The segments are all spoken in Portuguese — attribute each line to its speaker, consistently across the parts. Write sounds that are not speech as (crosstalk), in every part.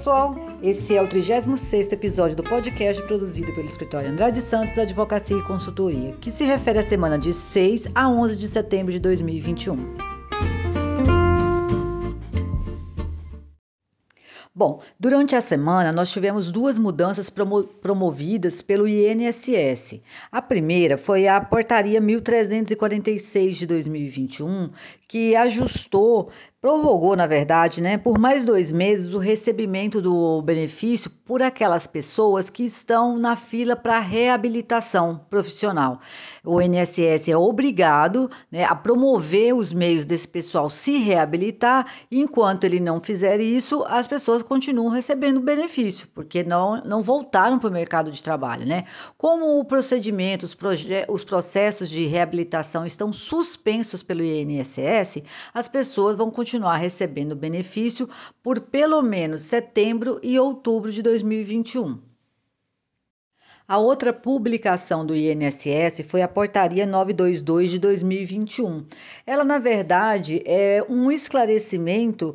Speaker 1: Pessoal, esse é o 36º episódio do podcast produzido pelo escritório Andrade Santos Advocacia e Consultoria, que se refere à semana de 6 a 11 de setembro de 2021. Bom, durante a semana nós tivemos duas mudanças promo promovidas pelo INSS. A primeira foi a Portaria 1346 de 2021, que ajustou prorrogou, na verdade, né, por mais dois meses o recebimento do benefício por aquelas pessoas que estão na fila para reabilitação profissional. O INSS é obrigado né, a promover os meios desse pessoal se reabilitar, enquanto ele não fizer isso, as pessoas continuam recebendo benefício, porque não, não voltaram para o mercado de trabalho. Né? Como o procedimento, os, os processos de reabilitação estão suspensos pelo INSS, as pessoas vão continuar continuar recebendo benefício por pelo menos setembro e outubro de 2021. A outra publicação do INSS foi a Portaria 922 de 2021. Ela, na verdade, é um esclarecimento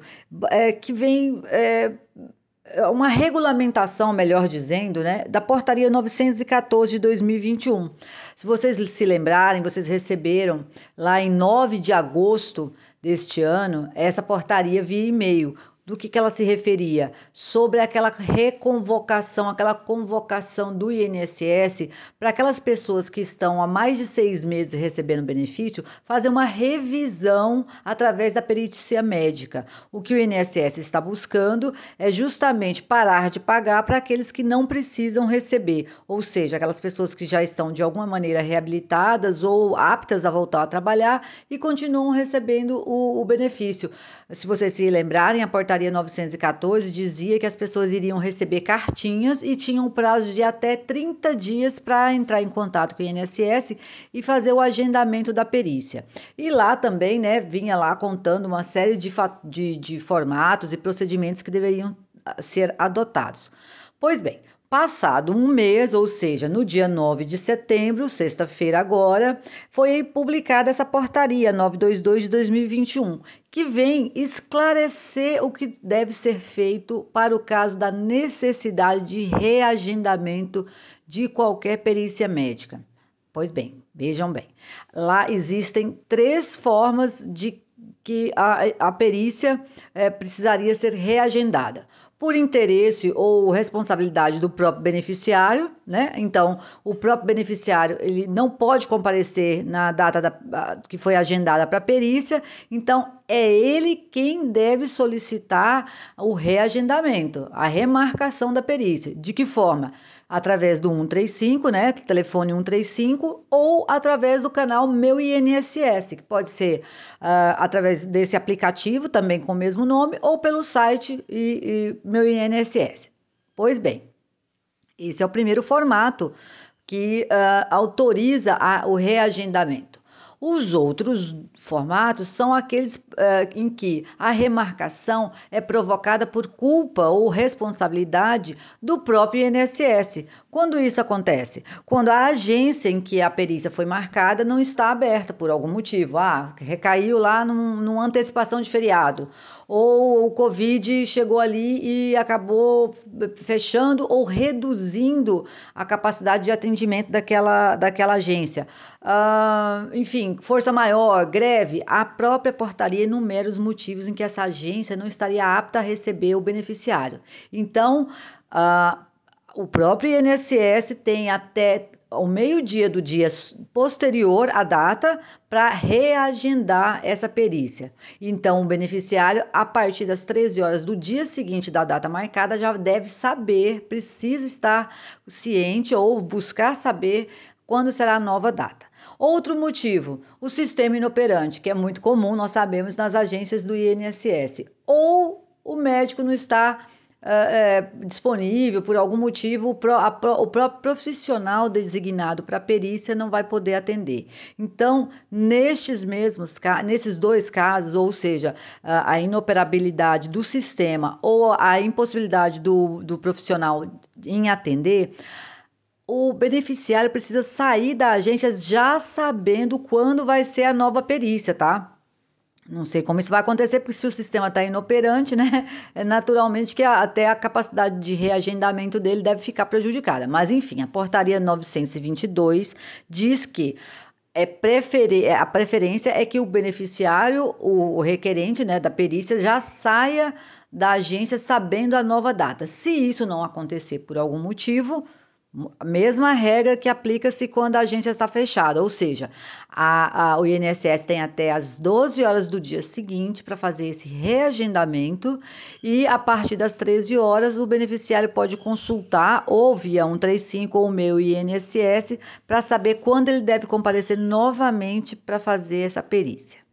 Speaker 1: é, que vem. É, uma regulamentação, melhor dizendo, né, da Portaria 914 de 2021. Se vocês se lembrarem, vocês receberam lá em 9 de agosto deste ano essa portaria via e-mail, do que, que ela se referia? Sobre aquela reconvocação, aquela convocação do INSS para aquelas pessoas que estão há mais de seis meses recebendo benefício, fazer uma revisão através da perícia médica. O que o INSS está buscando é justamente parar de pagar para aqueles que não precisam receber, ou seja, aquelas pessoas que já estão de alguma maneira reabilitadas ou aptas a voltar a trabalhar e continuam recebendo o, o benefício. Se vocês se lembrarem, a portaria portaria 914 dizia que as pessoas iriam receber cartinhas e tinham um prazo de até 30 dias para entrar em contato com o INSS e fazer o agendamento da perícia. E lá também, né, vinha lá contando uma série de, de, de formatos e procedimentos que deveriam ah, ser adotados. Pois bem, Passado um mês, ou seja, no dia 9 de setembro, sexta-feira agora, foi publicada essa portaria 922 de 2021, que vem esclarecer o que deve ser feito para o caso da necessidade de reagendamento de qualquer perícia médica. Pois bem, vejam bem, lá existem três formas de que a, a perícia é, precisaria ser reagendada por interesse ou responsabilidade do próprio beneficiário, né? Então, o próprio beneficiário ele não pode comparecer na data da, que foi agendada para a perícia, então é ele quem deve solicitar o reagendamento, a remarcação da perícia. De que forma? Através do 135, né, telefone 135, ou através do canal Meu INSS, que pode ser uh, através desse aplicativo, também com o mesmo nome, ou pelo site e, e Meu INSS. Pois bem, esse é o primeiro formato que uh, autoriza a, o reagendamento. Os outros formatos são aqueles uh, em que a remarcação é provocada por culpa ou responsabilidade do próprio INSS. Quando isso acontece? Quando a agência em que a perícia foi marcada não está aberta por algum motivo. Ah, recaiu lá num, numa antecipação de feriado ou o Covid chegou ali e acabou fechando ou reduzindo a capacidade de atendimento daquela, daquela agência. Uh, enfim, força maior, greve, a própria portaria enumera os motivos em que essa agência não estaria apta a receber o beneficiário. Então, uh, o próprio INSS tem até ao meio-dia do dia posterior à data para reagendar essa perícia. Então, o beneficiário, a partir das 13 horas do dia seguinte da data marcada, já deve saber, precisa estar ciente ou buscar saber quando será a nova data. Outro motivo, o sistema inoperante, que é muito comum, nós sabemos, nas agências do INSS. Ou o médico não está é, disponível por algum motivo, o, pro, a, o próprio profissional designado para perícia não vai poder atender. Então, nestes mesmos, nesses dois casos, ou seja, a, a inoperabilidade do sistema ou a impossibilidade do, do profissional em atender, o beneficiário precisa sair da agência já sabendo quando vai ser a nova perícia, tá? Não sei como isso vai acontecer, porque se o sistema está inoperante, né? É naturalmente que até a capacidade de reagendamento dele deve ficar prejudicada. Mas, enfim, a portaria 922 diz que é preferi a preferência é que o beneficiário, o, o requerente né, da perícia, já saia da agência sabendo a nova data. Se isso não acontecer por algum motivo, a mesma regra que aplica-se quando a agência está fechada, ou seja, a, a, o INSS tem até as 12 horas do dia seguinte para fazer esse reagendamento e a partir das 13 horas o beneficiário pode consultar ou via 135 ou o meu INSS para saber quando ele deve comparecer novamente para fazer essa perícia.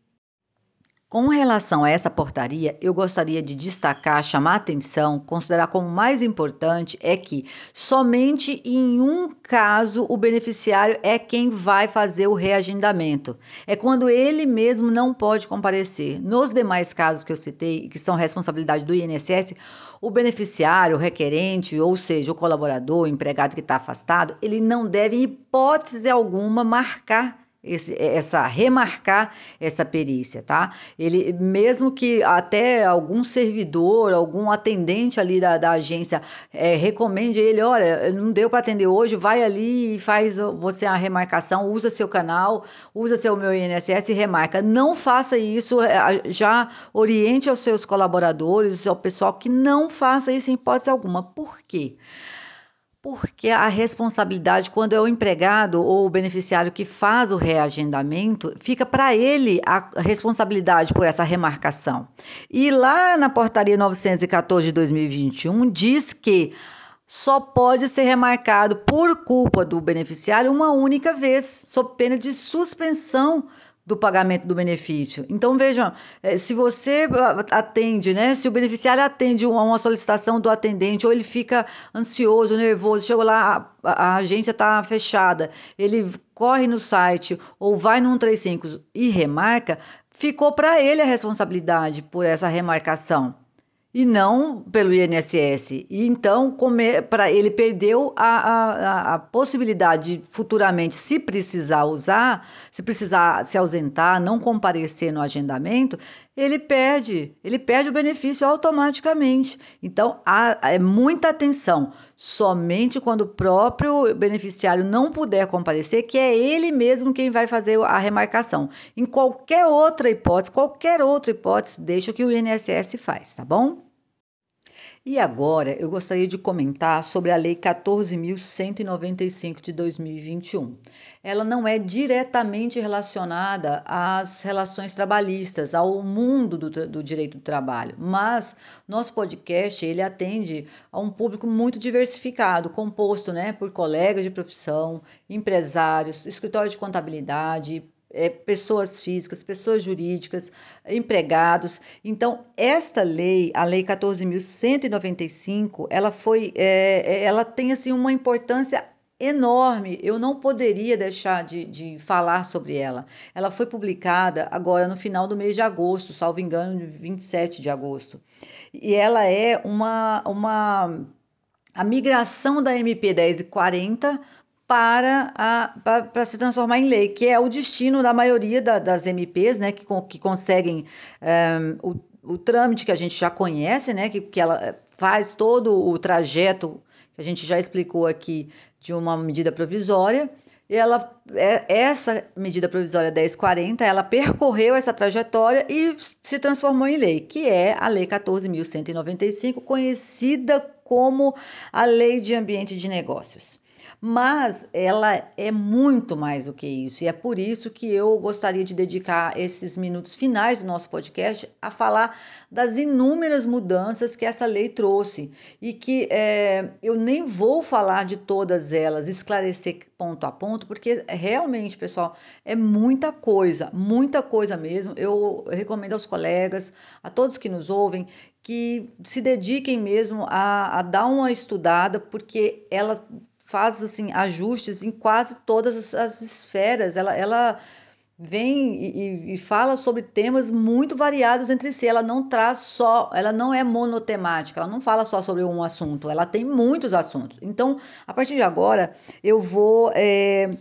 Speaker 1: Com relação a essa portaria, eu gostaria de destacar, chamar atenção, considerar como mais importante é que somente em um caso o beneficiário é quem vai fazer o reagendamento. É quando ele mesmo não pode comparecer. Nos demais casos que eu citei, que são responsabilidade do INSS, o beneficiário, o requerente, ou seja, o colaborador, o empregado que está afastado, ele não deve, em hipótese alguma, marcar esse, essa remarcar essa perícia, tá? Ele mesmo que até algum servidor, algum atendente ali da, da agência é, recomende ele, olha, não deu para atender hoje, vai ali e faz você a remarcação, usa seu canal, usa seu meu INSS e remarca. Não faça isso, é, já oriente aos seus colaboradores, ao pessoal que não faça isso em hipótese alguma. Por quê? Porque a responsabilidade, quando é o empregado ou o beneficiário que faz o reagendamento, fica para ele a responsabilidade por essa remarcação. E lá na portaria 914 de 2021 diz que só pode ser remarcado por culpa do beneficiário uma única vez, sob pena de suspensão do pagamento do benefício. Então vejam, eh, se você atende, né, se o beneficiário atende a uma solicitação do atendente ou ele fica ansioso, nervoso, chegou lá, a, a agência está fechada, ele corre no site ou vai no 135 e remarca, ficou para ele a responsabilidade por essa remarcação e não pelo INSS. E então, para ele perdeu a, a, a, possibilidade de futuramente, se precisar usar, se precisar se ausentar, não comparecer no agendamento, ele perde, ele perde o benefício automaticamente. Então, há, é muita atenção. Somente quando o próprio beneficiário não puder comparecer, que é ele mesmo quem vai fazer a remarcação. Em qualquer outra hipótese, qualquer outra hipótese, deixa o que o INSS faz, tá bom? E agora eu gostaria de comentar sobre a Lei 14.195 de 2021. Ela não é diretamente relacionada às relações trabalhistas, ao mundo do, do, direito do trabalho, mas nosso podcast ele atende a um público muito diversificado, composto né, por colegas de profissão, empresários, escritórios de contabilidade, é, pessoas físicas, pessoas jurídicas, empregados. Então, esta lei, a Lei 14.195, ela foi, é, é, ela tem assim uma importância enorme. Eu não poderia deixar de, de falar sobre ela. Ela foi publicada agora no final do mês de agosto, salvo engano, 27 de agosto. E ela é uma, uma a migração da MP 1040 para, a, para, para, se transformar em lei, que é o destino da maioria da, das MPs, né, que, que conseguem eh, o, o trâmite que a gente já conhece, né, que, que ela eh, faz todo o trajeto que a gente já explicou aqui de uma medida provisória. E ela, é, essa medida provisória 1040, ela percorreu essa trajetória e se transformou em lei, que é a Lei 14.195, conhecida como a Lei de Ambiente de Negócios mas ela é muito mais do que isso, e é por isso que eu gostaria de dedicar esses minutos finais do nosso podcast a falar das inúmeras mudanças que essa lei trouxe e que é, eu nem vou falar de todas elas, esclarecer ponto a ponto, porque realmente, pessoal, é muita coisa, muita coisa mesmo. Eu recomendo aos colegas, a todos que nos ouvem, que se dediquem mesmo a, a dar uma estudada, porque ela faz assim ajustes em quase todas as esferas. Ela, ela vem e, e, fala sobre temas muito variados entre si. Ela não traz só, ela não é monotemática, ela não fala só sobre um assunto, ela tem muitos assuntos. Então, a partir de agora, eu vou é,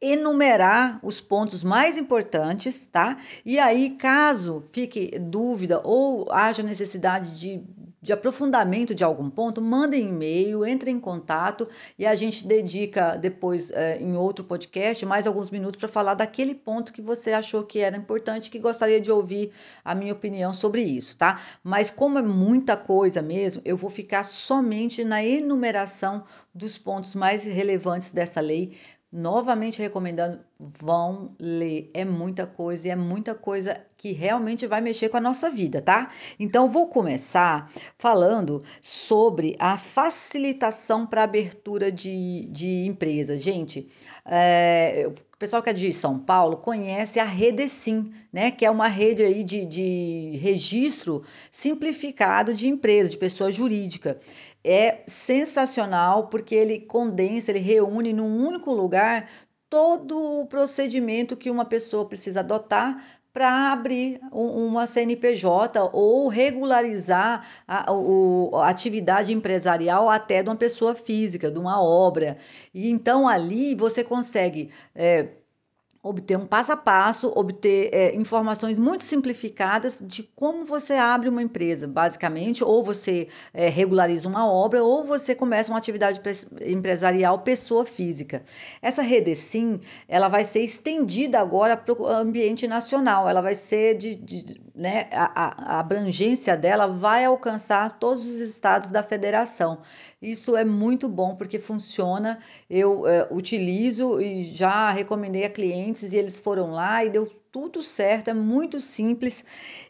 Speaker 1: enumerar os pontos mais importantes, tá? E aí, caso fique dúvida ou haja necessidade de, de aprofundamento de algum ponto, mandem e-mail, entre em contato e a gente dedica depois é, em outro podcast mais alguns minutos para falar daquele ponto que você achou que era importante, que gostaria de ouvir a minha opinião sobre isso, tá? Mas como é muita coisa mesmo, eu vou ficar somente na enumeração dos pontos mais relevantes dessa lei novamente recomendando, vão ler. É muita coisa e é muita coisa que realmente vai mexer com a nossa vida, tá? Então, vou começar falando sobre a facilitação para abertura de, de empresa. Gente, é, o pessoal que é de São Paulo conhece a Redecim, né? Que é uma rede aí de, de registro simplificado de empresa, de pessoa jurídica é sensacional porque ele condensa, ele reúne num único lugar todo o procedimento que uma pessoa precisa adotar para abrir uma CNPJ ou regularizar a, o, a atividade empresarial até de uma pessoa física, de uma obra. E então ali você consegue. É, obter um passo a passo, obter é, informações muito simplificadas de como você abre uma empresa, basicamente, ou você é, regulariza uma obra, ou você começa uma atividade empresarial pessoa física. Essa Redecim, ela vai ser estendida agora para o ambiente nacional, ela vai ser de, de né, a, a abrangência dela vai alcançar todos os estados da federação. Isso é muito bom porque funciona. Eu é, utilizo e já recomendei a clientes e eles foram lá e deu tudo certo. É muito simples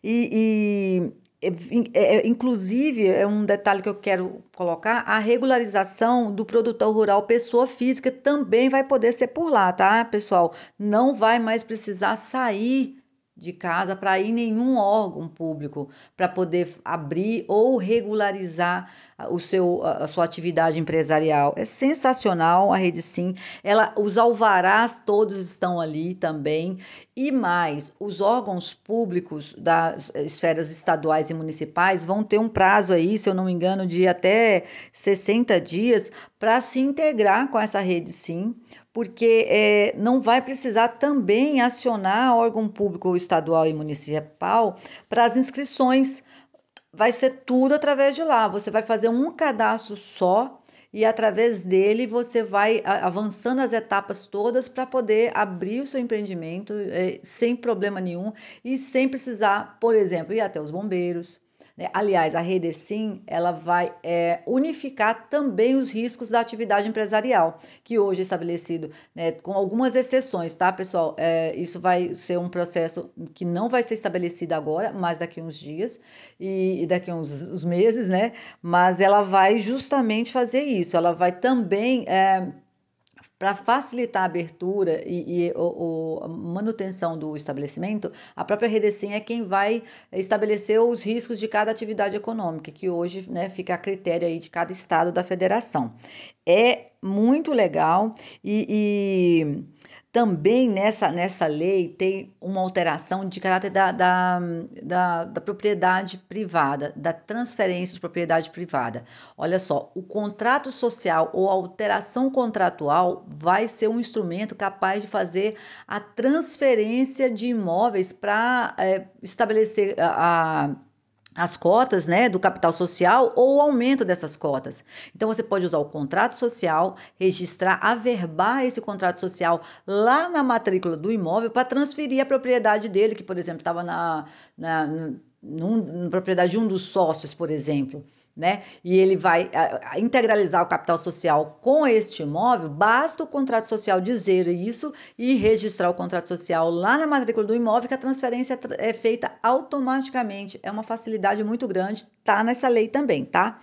Speaker 1: e, e é, é, inclusive, é um detalhe que eu quero colocar: a regularização do produtor rural pessoa física também vai poder ser por lá, tá, pessoal? Não vai mais precisar sair de casa para ir nenhum órgão público para poder abrir ou regularizar o seu, a sua atividade empresarial. É sensacional a Rede Sim. Ela, os alvarás todos estão ali também. E mais, os órgãos públicos das esferas estaduais e municipais vão ter um prazo aí, se eu não me engano, de até 60 dias para se integrar com essa Rede Sim porque é, não vai precisar também acionar órgão público estadual e municipal para as inscrições. Vai ser tudo através de lá. Você vai fazer um cadastro só e através dele você vai avançando as etapas todas para poder abrir o seu empreendimento é, sem problema nenhum e sem precisar, por exemplo, ir até os bombeiros? Aliás, a Redecim ela vai é, unificar também os riscos da atividade empresarial, que hoje é estabelecido, né, com algumas exceções, tá, pessoal? É, isso vai ser um processo que não vai ser estabelecido agora, mas daqui uns dias e, e daqui uns, uns, meses, né? Mas ela vai justamente fazer isso, ela vai também. É, para facilitar a abertura e, e o, o, manutenção do estabelecimento, a própria Redecim é quem vai estabelecer os riscos de cada atividade econômica, que hoje né, fica a critério aí de cada estado da federação. É muito legal e, e também nessa, nessa lei tem uma alteração de caráter da, da, da, da, propriedade privada, da transferência de propriedade privada. Olha só, o contrato social ou alteração contratual vai ser um instrumento capaz de fazer a transferência de imóveis para é, estabelecer a, a as cotas né, do capital social ou o aumento dessas cotas. Então, você pode usar o contrato social, registrar, averbar esse contrato social lá na matrícula do imóvel para transferir a propriedade dele, que, por exemplo, estava na, na, na propriedade de um dos sócios, por exemplo né? E ele vai a, a integralizar o capital social com este imóvel, basta o contrato social dizer isso e registrar o contrato social lá na matrícula do imóvel, que a transferência é feita automaticamente. É uma facilidade muito grande, tá nessa lei também, tá?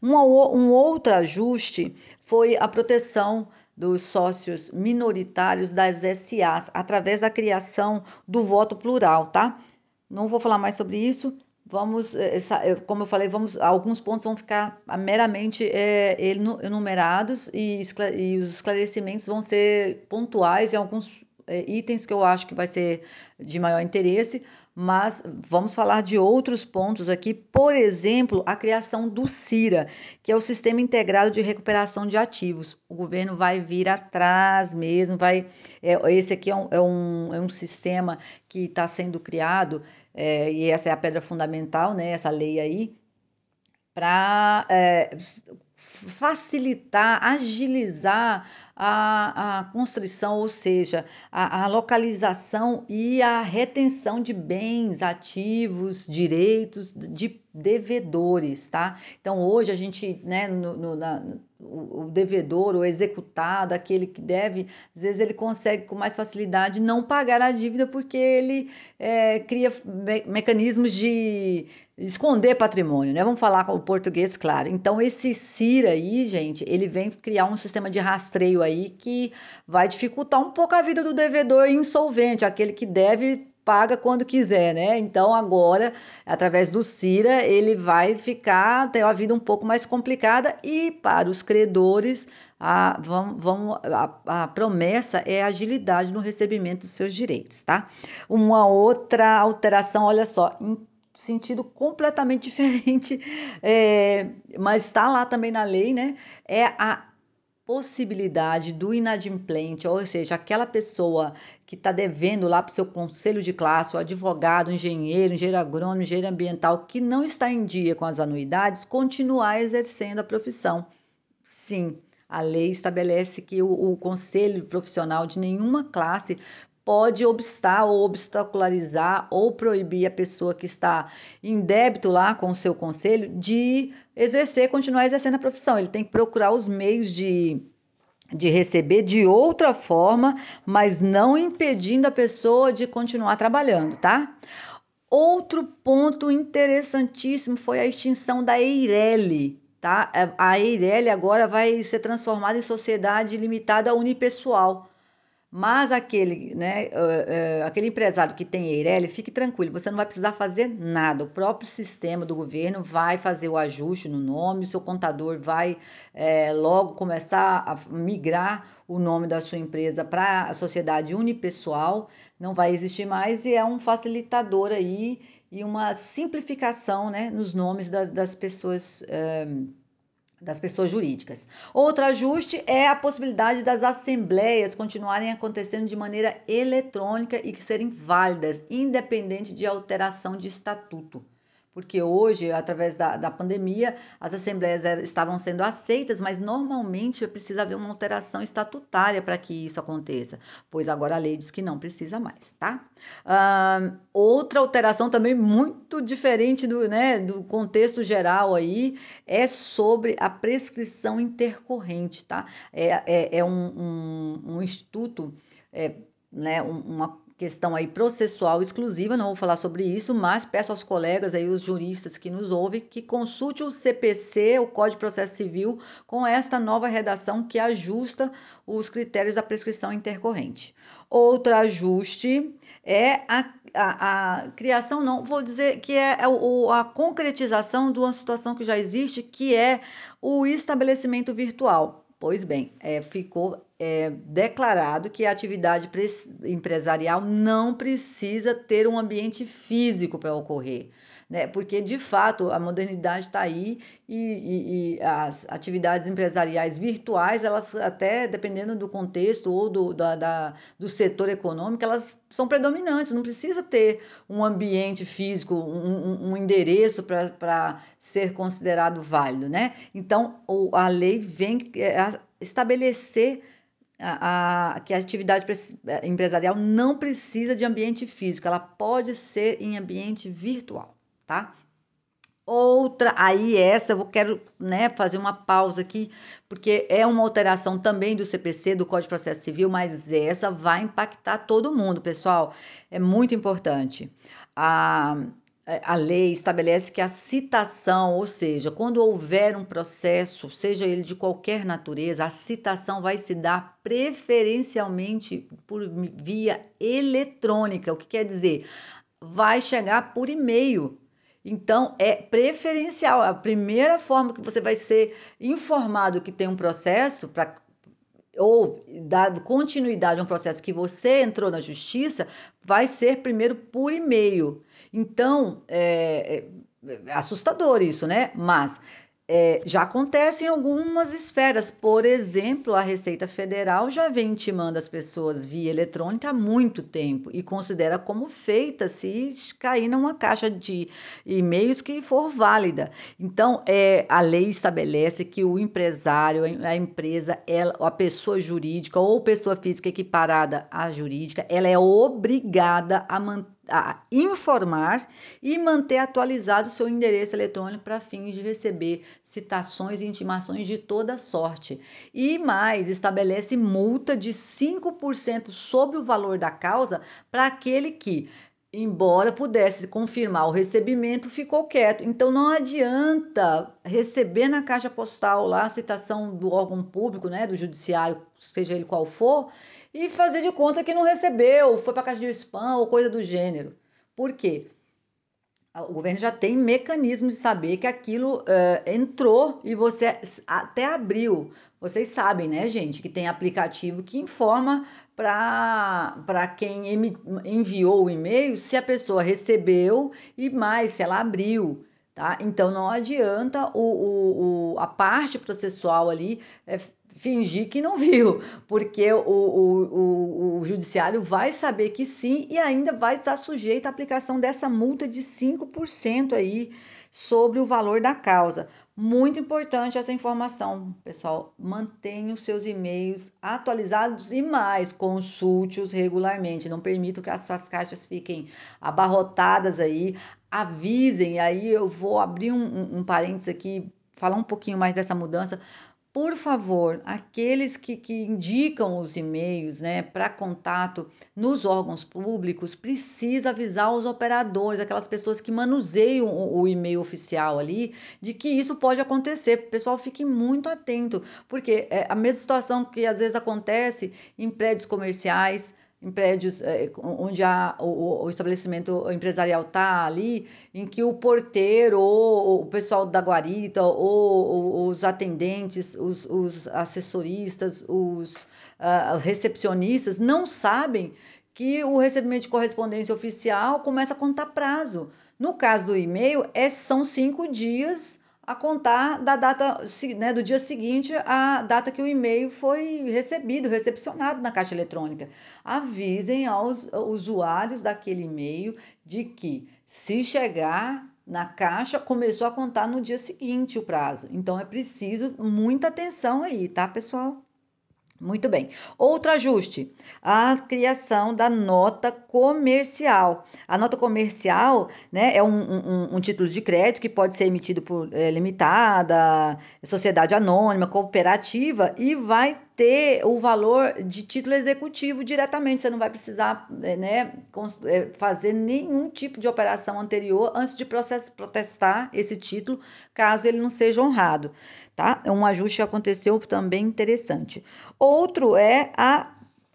Speaker 1: Um, um outro ajuste foi a proteção dos sócios minoritários das SAs através da criação do voto plural, tá? Não vou falar mais sobre isso, vamos, eh, como eu falei, vamos, alguns pontos vão ficar meramente é, enumerados e, e, os esclarecimentos vão ser pontuais em alguns é, itens que eu acho que vai ser de maior interesse, mas vamos falar de outros pontos aqui, por exemplo, a criação do CIRA, que é o Sistema Integrado de Recuperação de Ativos. O governo vai vir atrás mesmo, vai. É, esse aqui é um, é um, é um sistema que está sendo criado, é, e essa é a pedra fundamental, né? Essa lei aí, para é, facilitar, agilizar a, a construção, ou seja, a, a localização e a retenção de bens, ativos, direitos de devedores, tá? Então hoje a gente, né, no, no na, o, o devedor, o executado, aquele que deve, às vezes ele consegue com mais facilidade não pagar a dívida porque ele é, cria me mecanismos de esconder patrimônio, né? Vamos falar com o português, claro. Então, esse CIR aí, gente, ele vem criar um sistema de rastreio aí que vai dificultar um pouco a vida do devedor insolvente, aquele que deve paga quando quiser, né? Então agora, através do CIRA, ele vai ficar ter uma vida um pouco mais complicada e para os credores a, vão, vão, a, a promessa é agilidade no recebimento dos seus direitos, tá? Uma outra alteração, olha só, sentido completamente (laughs) diferente, é, mas está lá também na lei, né? É a possibilidade do inadimplente, ou seja, aquela pessoa que está devendo lá para o seu conselho de classe, o advogado, o engenheiro, engenheiro agrônomo, engenheiro ambiental, que não está em dia com as anuidades, continuar exercendo a profissão. Sim, a lei estabelece que o, o conselho profissional de nenhuma classe pode obstar ou obstacularizar ou proibir a pessoa que está em débito lá com o seu conselho de exercer, continuar exercendo a profissão. Ele tem que procurar os meios de de receber de outra forma, mas não impedindo a pessoa de continuar trabalhando, tá? Outro ponto interessantíssimo foi a extinção da Eireli, tá? A Eireli agora vai ser transformada em sociedade limitada unipessoal. Mas aquele, né, uh, uh, aquele empresário que tem EIRELI, fique tranquilo, você não vai precisar fazer nada. O próprio sistema do governo vai fazer o ajuste no nome, o seu contador vai é, logo começar a migrar o nome da sua empresa para a sociedade unipessoal, não vai existir mais e é um facilitador aí e uma simplificação né, nos nomes das, das pessoas. Das pessoas jurídicas. Outro ajuste é a possibilidade das assembleias continuarem acontecendo de maneira eletrônica e que serem válidas, independente de alteração de estatuto porque hoje, através da, da pandemia, as assembleias estavam sendo aceitas, mas normalmente precisa haver uma alteração estatutária para que isso aconteça, pois agora a lei diz que não precisa mais, tá? Uh, outra alteração também muito diferente do, né, do contexto geral aí é sobre a prescrição intercorrente, tá? É, é, é um, um, um instituto. É, né, uma, questão aí processual exclusiva, não vou falar sobre isso, mas peço aos colegas aí, os juristas que nos ouvem, que consulte o CPC, o Código de Processo Civil, com esta nova redação que ajusta os critérios da prescrição intercorrente. Outro ajuste é a, a, a criação, não, vou dizer que é, é a concretização de uma situação que já existe, que é o estabelecimento virtual. Pois bem, é, ficou é, declarado que a atividade empresarial não precisa ter um ambiente físico para ocorrer. Né? Porque, de fato, a modernidade está aí e, e, e, as atividades empresariais virtuais, elas até, dependendo do contexto ou do, da, da, do setor econômico, elas são predominantes, não precisa ter um ambiente físico, um, um endereço para ser considerado válido, né? Então, a lei vem é, estabelecer a, a, que a atividade empresarial não precisa de ambiente físico, ela pode ser em ambiente virtual tá? Outra, aí essa eu quero né, fazer uma pausa aqui, porque é uma alteração também do CPC, do Código de Processo Civil, mas essa vai impactar todo mundo, pessoal. É muito importante. A, a lei estabelece que a citação, ou seja, quando houver um processo, seja ele de qualquer natureza, a citação vai se dar preferencialmente por via eletrônica. O que quer dizer? Vai chegar por e-mail então, é preferencial. A primeira forma que você vai ser informado que tem um processo para ou dar continuidade a um processo que você entrou na justiça, vai ser primeiro por e-mail. Então, é, é, é assustador isso, né? Mas é, já acontece em algumas esferas. Por exemplo, a Receita Federal já vem intimando as pessoas via eletrônica há muito tempo e considera como feita se cair numa caixa de e-mails que for válida. Então, é, a lei estabelece que o empresário, a empresa, ela, a pessoa jurídica ou pessoa física equiparada à jurídica, ela é obrigada a manter a informar e manter atualizado seu endereço eletrônico para fins de receber citações e intimações de toda sorte. E mais, estabelece multa de 5% sobre o valor da causa para aquele que embora pudesse confirmar o recebimento, ficou quieto. Então não adianta receber na caixa postal lá a citação do órgão público, né, do judiciário, seja ele qual for, e fazer de conta que não recebeu, foi para caixa de spam ou coisa do gênero. Por quê? O governo já tem mecanismo de saber que aquilo uh, entrou e você até abriu. Vocês sabem, né, gente, que tem aplicativo que informa para quem enviou o e-mail se a pessoa recebeu e mais se ela abriu. Tá? Então não adianta o, o, o a parte processual ali é, fingir que não viu, porque o, o, o, judiciário vai saber que sim e ainda vai estar sujeito à aplicação dessa multa de 5% aí sobre o valor da causa. Muito importante essa informação, pessoal. Mantenha os seus e-mails atualizados e mais, consulte-os regularmente. Não permita que essas caixas fiquem abarrotadas aí. Avisem, aí eu vou abrir um, um, um parênteses aqui, falar um pouquinho mais dessa mudança por favor, aqueles que, que indicam os e-mails né, para contato nos órgãos públicos, precisa avisar os operadores, aquelas pessoas que manuseiam o, o e-mail oficial ali, de que isso pode acontecer. O pessoal fique muito atento, porque é a mesma situação que às vezes acontece em prédios comerciais, em prédios é, onde o, o, estabelecimento empresarial está ali, em que o porteiro ou o pessoal da guarita ou, ou os atendentes, os, os assessoristas, os uh, recepcionistas não sabem que o recebimento de correspondência oficial começa a contar prazo. No caso do e-mail, é, são cinco dias a contar da data, né, do dia seguinte à data que o e-mail foi recebido, recepcionado na caixa eletrônica. Avisem aos usuários daquele e-mail de que se chegar na caixa, começou a contar no dia seguinte o prazo. Então é preciso muita atenção aí, tá, pessoal? Muito bem. Outro ajuste, a criação da nota comercial. A nota comercial né, é um, um, um título de crédito que pode ser emitido por é, limitada, sociedade anônima, cooperativa e vai ter o valor de título executivo diretamente. Você não vai precisar é, né, é, fazer nenhum tipo de operação anterior antes de process, protestar esse título, caso ele não seja honrado tá? É um ajuste que aconteceu também interessante. Outro é a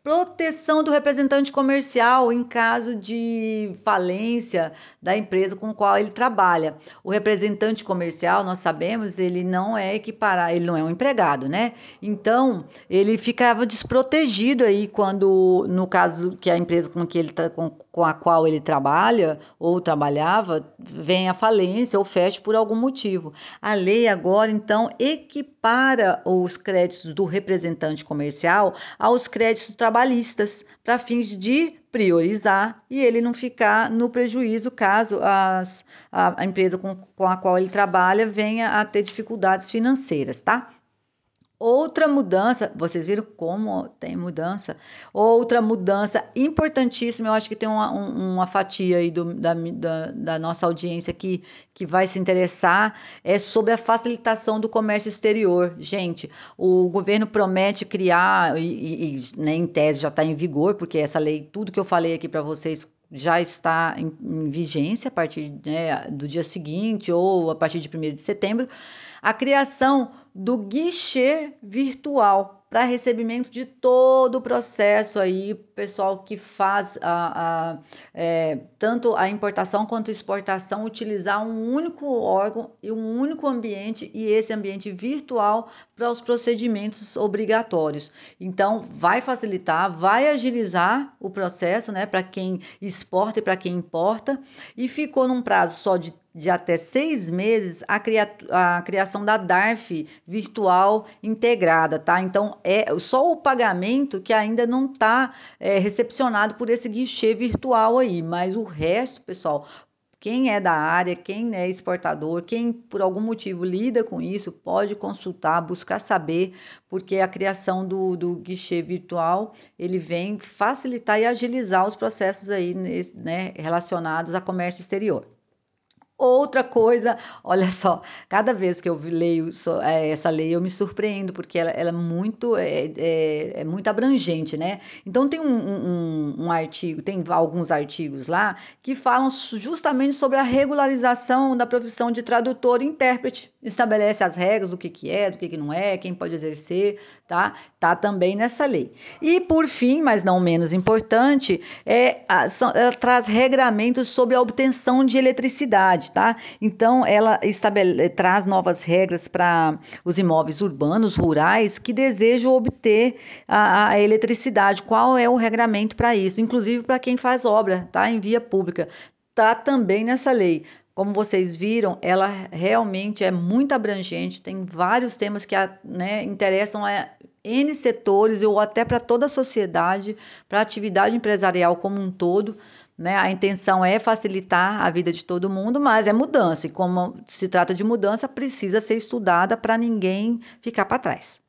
Speaker 1: proteção do representante comercial em caso de falência da empresa com qual ele trabalha. O representante comercial, nós sabemos, ele não é equiparado, ele não é um empregado, né? Então, ele ficava desprotegido aí quando, no caso que a empresa com, que ele, com, com a qual ele trabalha ou trabalhava, vem a falência ou feche por algum motivo. A lei agora, então, equipara os créditos do representante comercial aos créditos trabalhistas trabalhistas para fins de priorizar e ele não ficar no prejuízo caso as, a, a empresa com, com a qual ele trabalha venha a ter dificuldades financeiras, tá? Outra mudança, vocês viram como tem mudança? Outra mudança importantíssima, eu acho que tem uma, uma fatia aí do, da, da, da, nossa audiência que, que vai se interessar, é sobre a facilitação do comércio exterior. Gente, o governo promete criar, e, e né, em tese já está em vigor, porque essa lei, tudo que eu falei aqui para vocês já está em, em vigência a partir né, do dia seguinte ou a partir de 1 de setembro, a criação do guichê virtual para recebimento de todo o processo aí, pessoal que faz a, a é, tanto a importação quanto a exportação, utilizar um único órgão e um único ambiente e esse ambiente virtual para os procedimentos obrigatórios. Então, vai facilitar, vai agilizar o processo, né, para quem exporta e para quem importa, e ficou num prazo só de de até seis meses a, cria a criação da DARF virtual integrada, tá? Então é só o pagamento que ainda não está é, recepcionado por esse guichê virtual aí, mas o resto, pessoal, quem é da área, quem é exportador, quem por algum motivo lida com isso, pode consultar, buscar saber, porque a criação do, do guichê virtual ele vem facilitar e agilizar os processos aí né, relacionados a comércio exterior. Outra coisa, (laughs) olha só, cada vez que eu leio é, essa lei eu me surpreendo, porque ela, ela é, muito, é, é, é, muito abrangente, né? Então tem um, um, um, artigo, tem alguns artigos lá que falam justamente sobre a regularização da profissão de tradutor e intérprete. Estabelece as regras do que, que é, do que, que não é, quem pode exercer, tá? Tá também nessa lei. E por fim, mas não menos importante, é, a, são, ela traz regramentos sobre a obtenção de eletricidade tá? Então, ela estabele, traz novas regras para os imóveis urbanos, rurais, que desejam obter a, a eletricidade. Qual é o regramento para isso? Inclusive para quem faz obra, tá? Em via pública. Tá também nessa lei. Como vocês viram, ela realmente é muito abrangente, tem vários temas que né, interessam a N setores ou até para toda a sociedade, para a atividade empresarial como um todo. Né? A intenção é facilitar a vida de todo mundo, mas é mudança. E como se trata de mudança, precisa ser estudada para ninguém ficar para trás.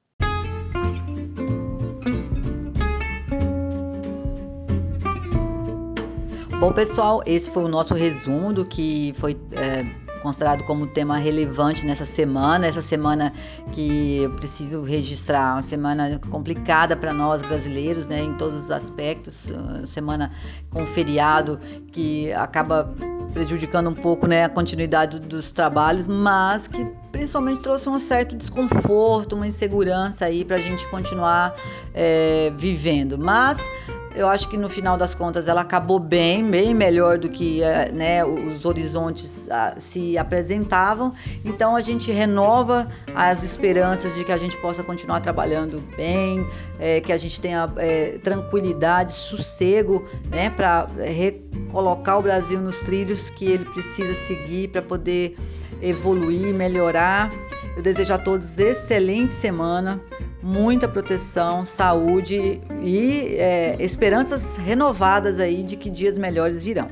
Speaker 1: Bom, pessoal, esse foi o nosso resumo do que foi. É, considerado como tema relevante nessa semana, essa semana que eu preciso registrar, uma semana complicada para nós brasileiros, né, em todos os aspectos, semana com feriado que acaba prejudicando um pouco né, a continuidade dos trabalhos, mas que principalmente trouxe um certo desconforto, uma insegurança aí para a gente continuar é, vivendo. Mas eu acho que no final das contas ela acabou bem, bem melhor do que eh, né, os horizontes ah, se apresentavam. Então a gente renova as esperanças de que a gente possa continuar trabalhando bem, é, que a gente tenha é, tranquilidade, sossego, né, para recolocar o Brasil nos trilhos que ele precisa seguir para poder evoluir, melhorar. Eu desejo a todos excelente semana muita proteção, saúde e é, esperanças renovadas aí de que dias melhores virão.